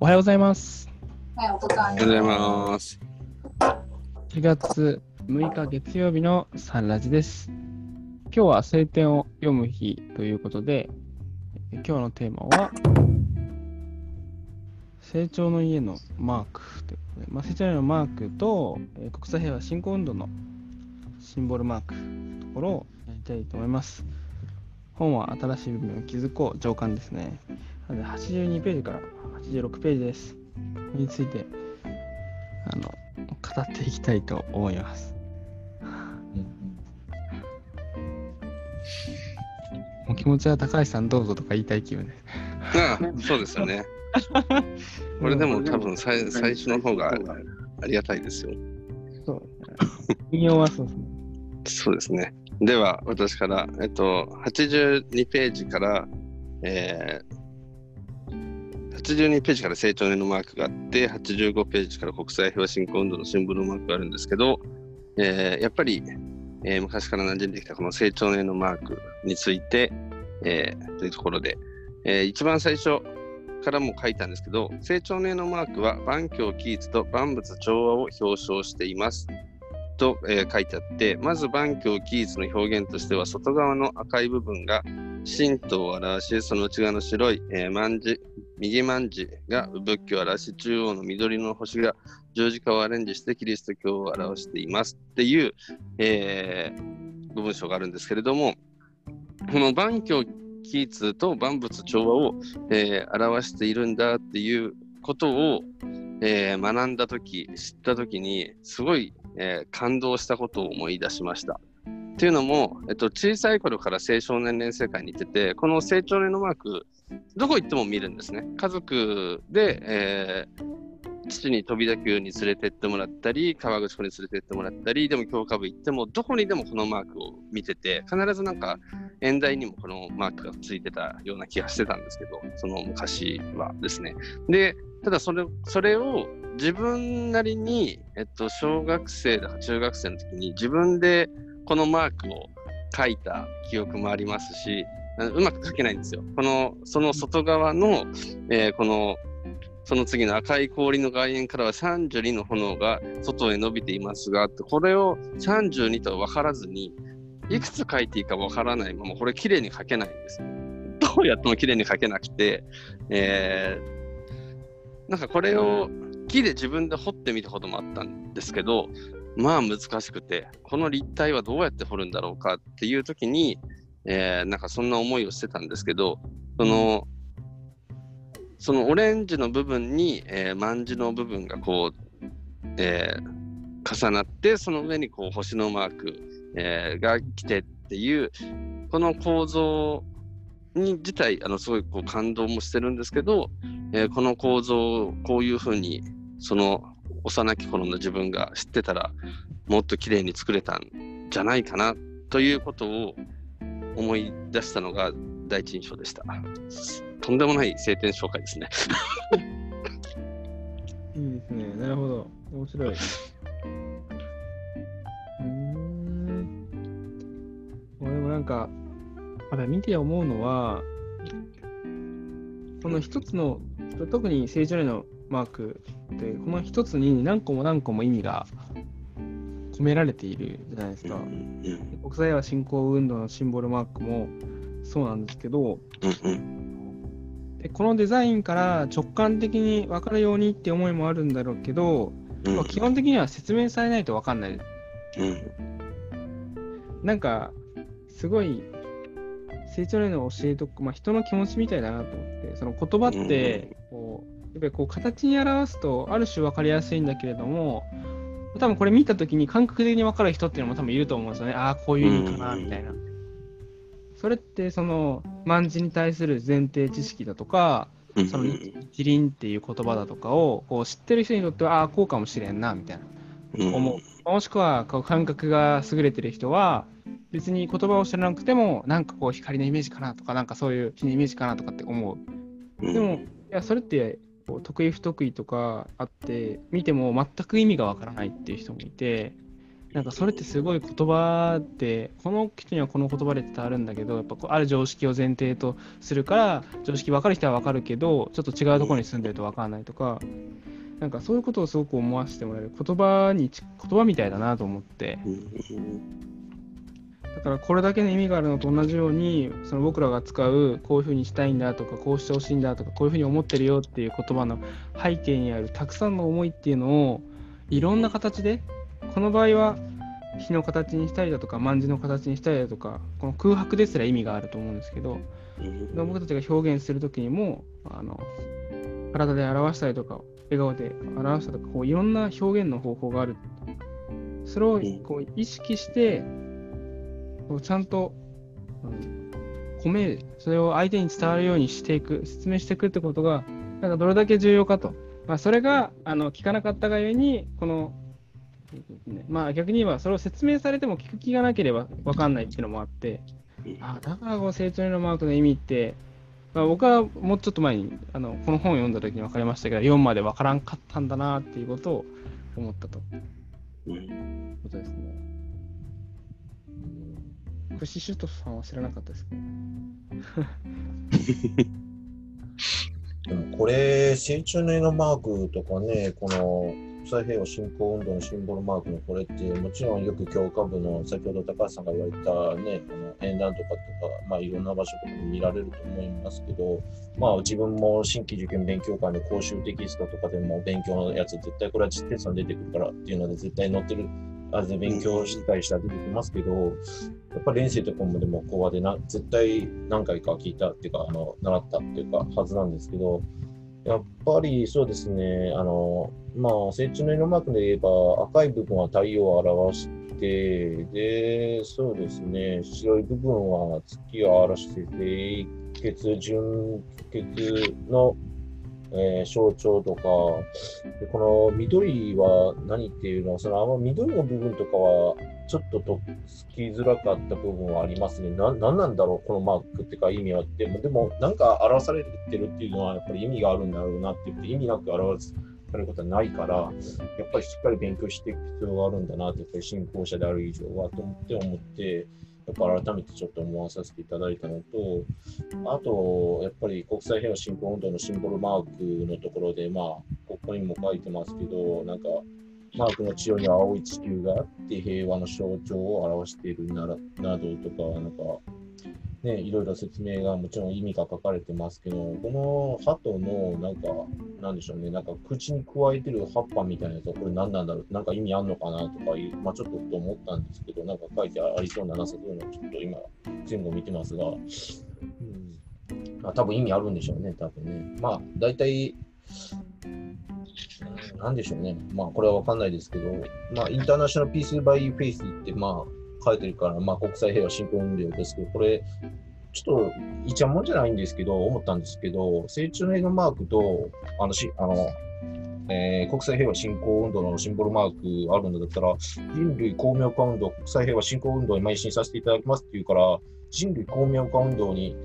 おはようございます。はい、おはようございます。4月6日月曜日のサンラジです。今日は晴天を読む日ということで、え今日のテーマは、成長の家のマークということで、まあ、成長の家のマークと、えー国際平和振興運動のシンボルマークというところをやりたいと思います。本は新しい部分を気づこう上巻ですね。なので82ページから86ページです。これについてあの語っていきたいと思います。もう気持ちは高橋さんどうぞとか言いたい気分です。ああ、そうですよね。これでも多分最最初の方がありがたいですよ。そう。引用はそうですね。そうですね。では、私から、えっと、82ページから、えー、82ページから成長年のマークがあって、85ページから国際平和振興運動のシンボルマークがあるんですけど、えーやっぱり、えー昔から馴染んできたこの成長年のマークについて、えーというところで、えー一番最初からも書いたんですけど、成長年のマークは万境起一と万物調和を表彰しています。と、えー書いてあって、まず万境起一の表現としては、外側の赤い部分が神道を表し、その内側の白い、えー、万字、右万字が仏教を表し、中央の緑の星が十字架をアレンジしてキリスト教を表していますっていう、えー部分章があるんですけれども、この万境起一と万物調和を、えー表しているんだっていうことを、えー学んだとき、知ったときに、すごい、えー感動したことを思い出しました。っていうのも、えっと、小さい頃から青少年連世界に行ってて、この成長年のマーク、どこ行っても見るんですね。家族で、えー父に飛び田急に連れてってもらったり、川口湖に連れてってもらったり、でも教科部行っても、どこにでもこのマークを見てて、必ずなんか、演題にもこのマークがついてたような気がしてたんですけど、その昔はですね。で、ただそれそれを自分なりに、えっと、小学生だか中学生の時に自分でこのマークを書いた記憶もありますし、うまく書けないんですよ。この、その外側の、えーこの、その次の赤い氷の外縁からは32の炎が外へ伸びていますが、これを32と分からずに、いくつ書いていいか分からないまま、これ綺麗に書けないんです。どうやっても綺麗に書けなくて、えーなんかこれを木で自分で彫ってみたこともあったんですけど、まあ難しくて、この立体はどうやって彫るんだろうかっていう時に、えーなんかそんな思いをしてたんですけど、その、そのオレンジの部分に、えー、万字の部分がこう、えー重なって、その上にこう星のマーク、えーが来てっていう、この構造に自体、あのすごいこう感動もしてるんですけど、えーこの構造をこういうふうに、その幼き頃の自分が知ってたら、もっと綺麗に作れたんじゃないかなということを思い出したのが第一印象でした。とんでもない晴天紹介ですね。いいですね。なるほど。面白い。うん。俺もなんか、まだ見て思うのは、この一つの、特に成長例のマークって、この一つに何個も何個も意味が込められているじゃないですか。うん国際は振興運動のシンボルマークもそうなんですけど、でこのデザインから直感的に分かるようにって思いもあるんだろうけど、うん。まあ基本的には説明されないと分かんない。うん。なんか、すごい、成長例の教えとか、まあ、人の気持ちみたいだなと思って、その言葉って、こう、やっぱりこう形に表すと、ある種分かりやすいんだけれども、多分これ見たときに感覚的に分かる人っていうのも多分いると思うんですよね。ああ、こういう意味かな、うんみたいな。それって、その、万字に対する前提知識だとか、うんその一輪っていう言葉だとかをこう知ってる人にとっては、ああ、こうかもしれんな、みたいな。うん思う。もしくはこう感覚が優れてる人は、別に言葉を知らなくても、なんかこう光のイメージかなとか、なんかそういう火のイメージかなとかって思う。うんでも、いや、それってこう得意不得意とかあって、見ても全く意味がわからないっていう人もいて、なんかそれってすごい言葉でこの人にはこの言葉で伝わるんだけどやっぱこうある常識を前提とするから常識分かる人は分かるけどちょっと違うところに住んでると分からないとかなんかそういうことをすごく思わせてもらえる言葉に言葉みたいだなと思って。だからこれだけの意味があるのと同じようにその僕らが使うこういうふうにしたいんだとかこうしてほしいんだとかこういうふうに思ってるよっていう言葉の背景にあるたくさんの思いっていうのをいろんな形でこの場合は火の形にしたりだとか万字の形にしたりだとかこの空白ですら意味があると思うんですけど僕たちが表現する時にもあの体で表したりとか笑顔で表したりとかこういろんな表現の方法がある。それをこう意識してちゃんと、うん、込めるそれを相手に伝わるようにしていく説明していくってことがなんかどれだけ重要かと、まあ、それがあの聞かなかったがゆえにこのまあ逆に言えばそれを説明されても聞く気がなければ分かんないっていうのもあって、あだからこの成長へのマークの意味って、まあ、僕はもうちょっと前にあのこの本を読んだ時に分かりましたけど、4まで分からんかったんだなっていうことを思ったと。うん、ことですね。フシシュトさん。は知らなかったですかでもこれ、成長の絵のマークとかね、この際平和振興運動のシンボルマークのこれって、もちろんよく教科部の先ほど高橋さんが言われたね、あの演談とかとか、まあいろんな場所とかも見られると思いますけど、まあ自分も新規受験勉強会の講習テキストとかでも勉強のやつ、絶対これは実テストに出てくるからっていうので絶対載ってるあれで勉強したりしたら出てきますけど、やっぱり練習とかもでも講話でな絶対何回か聞いたっていうか、あの習ったっていうかはずなんですけど、やっぱりそうですね、あの、まあ、成虫の色マークで言えば、赤い部分は太陽を表して、で、そうですね、白い部分は月を表して、清潔、純潔のえー、象徴とか、でこの緑は何っていうのは、そのあんま緑の部分とかは、ちょっととつきづらかった部分はありますね。ななんなんだろう、このマークっていうか意味はって。でも、なんか表されてるっていうのは、やっぱり意味があるんだろうなって言って、意味なく表されることはないから、やっぱりしっかり勉強していく必要があるんだなって、やっぱり信仰者である以上はと思って思って、やっぱ改めてちょっと思わさせていただいたのと、あと、やっぱり国際平和振興運動のシンボルマークのところで、まあ、ここにも書いてますけど、なんか、マークの千代には青い地球があって平和の象徴を表しているならなどとか、なんか、ね、いろいろ説明がもちろん意味が書かれてますけど、この鳩のなんか、なんでしょうね、なんか口に加えてる葉っぱみたいなやつはこれ何なんだろう、なんか意味あんのかなとかまあちょっとと思ったんですけど、なんか書いてありそうななさそうなのちょっと今、前後見てますが、うん、あ多分意味あるんでしょうね、多分ね。まあ大体、なんでしょうね。まあこれはわかんないですけど、まあインターナショナルピースバイフェイスってまあ書いてるから、まあ、国際平和振興運動ですけど、これ、ちょっと、いちゃもんじゃないんですけど、思ったんですけど、成長の絵のマークと、あの、しあのえー、国際平和振興運動のシンボルマークあるんだったら、人類公明化運動、国際平和振興運動に邁進させていただきますっていうから、人類公明化運動に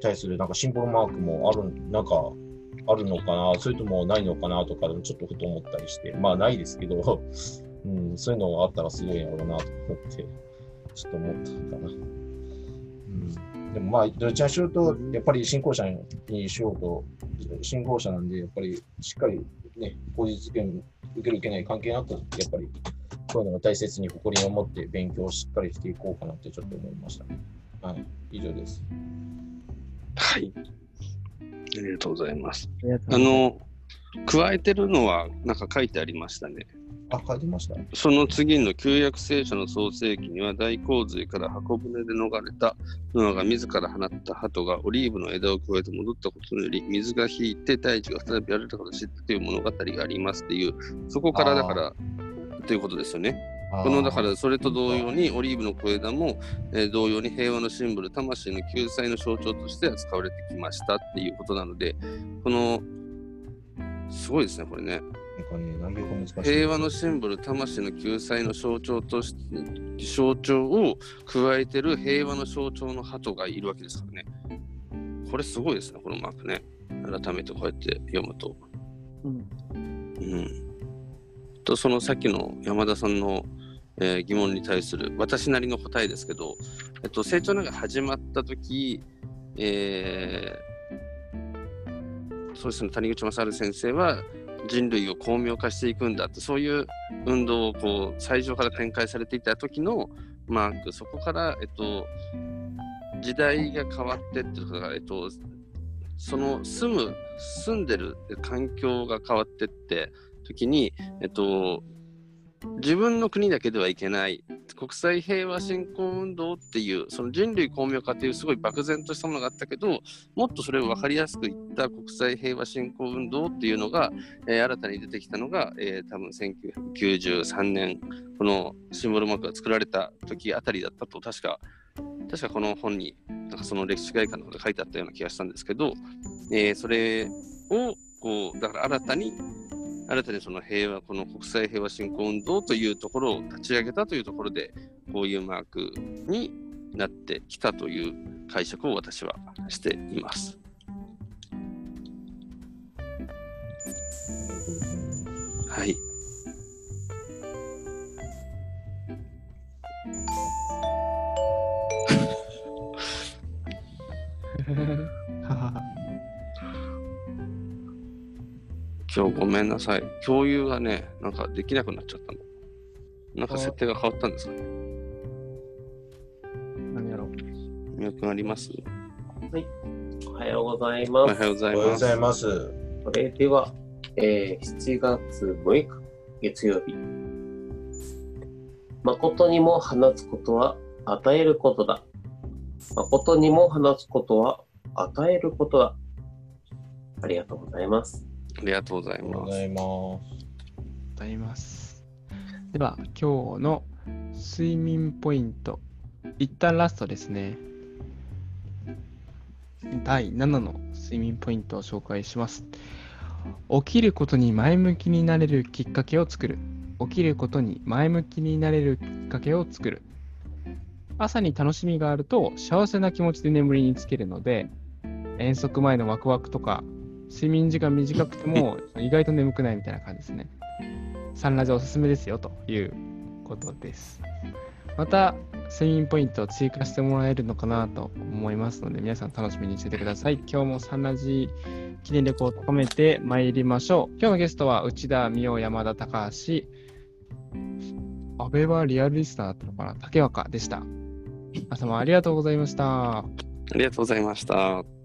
対するなんかシンボルマークもある、なんか、あるのかな、それともないのかなとか、ちょっとふと思ったりして、まあないですけど、うん、そういうのがあったらすごいやろうなと思って。ちょっと思ったかな。うん、でもまあ、どちらにしろと、やっぱり信仰者にしようと、信仰者なんで、やっぱりしっかりね、口実権受ける受けない関係なく、やっぱりこういうのが大切に誇りを持って勉強をしっかりしていこうかなってちょっと思いましたね。はい、以上です。はい。ありがとうございます。あの、加えてるのは、なんか書いてありましたね。あ、書いてました。その次の旧約聖書の創世記には大洪水から箱舟で逃れたノアが自ら放った鳩がオリーブの枝を加えて戻ったことにより水が引いて大地が再び荒れたことを知ったという物語がありますっていうそこからだからということですよね。このだからそれと同様にオリーブの小枝も、えー、同様に平和のシンボル魂の救済の象徴として扱われてきましたっていうことなのでこのすごいですねこれね。かね、内容が難しい。平和のシンボル、魂の救済の象徴として、象徴を加えてる平和の象徴の鳩がいるわけですからね。これすごいですね、このマークね。改めてこうやって読むと。うん。うん。と、そのさっきの山田さんのえー疑問に対する私なりの答えですけど、えっと、成長なんか始まった時、えーそうですね、谷口正治先生は人類を巧妙化していくんだって、そういう運動をこう最初から展開されていた時のマーク、そこから、えっと、時代が変わってっていうか、えっと、その住む、住んでる環境が変わってって時に、えっと、自分の国だけではいけない。国際平和振興運動っていうその人類巧妙化っていうすごい漠然としたものがあったけどもっとそれを分かりやすく言った国際平和振興運動っていうのが、えー新たに出てきたのが、えー多分1993年このシンボルマークが作られた時あたりだったと確か確かこの本になんかその歴史概観のことが書いてあったような気がしたんですけど、えーそれをこうだから新たに新たにその平和、この国際平和振興運動というところを立ち上げたというところで、こういうマークになってきたという解釈を私はしています。はい。今日ごめんなさい。共有がね、なんかできなくなっちゃったの。なんか設定が変わったんですかね。何やろう。脈くんあります？おはようございおます。はようございおはようごます。ざいます。それでは、えー7月6日月曜日。誠にも放つことは与えることだ。誠にも放つことは与えることだ。ありがとうございます。ありがとうございます。ございます。ございます。では、今日の睡眠ポイント。一旦ラストですね。第7の睡眠ポイントを紹介します。起きることに前向きになれるきっかけを作る。起きることに前向きになれるきっかけを作る。朝に楽しみがあると幸せな気持ちで眠りにつけるので、遠足前のワクワクとか、睡眠時間短くても 意外と眠くないみたいな感じですね。サンラジおすすめですよということです。また、睡眠ポイントを追加してもらえるのかなと思いますので、皆さん楽しみにしててください。今日もサンラジ記念力を高めてまいりましょう。今日のゲストは内田美桜、山田高橋、安倍はリアルリスナーだったのかな？竹若でした。皆様ありがとうございました。ありがとうございました。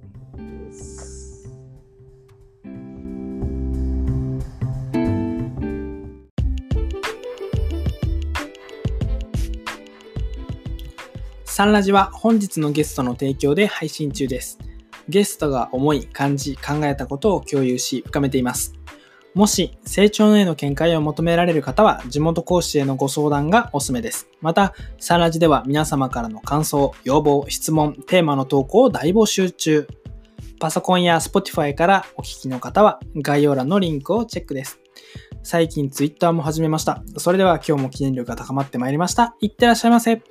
サンラジは本日のゲストの提供で配信中です。ゲストが思い、感じ、考えたことを共有し深めています。もし成長への見解を求められる方は地元講師へのご相談がおすすめです。また、サンラジでは皆様からの感想、要望、質問、テーマの投稿を大募集中。パソコンや Spotify からお聞きの方は概要欄のリンクをチェックです。最近 Twitter も始めました。それでは今日も記念力が高まってまいりました。いってらっしゃいませ。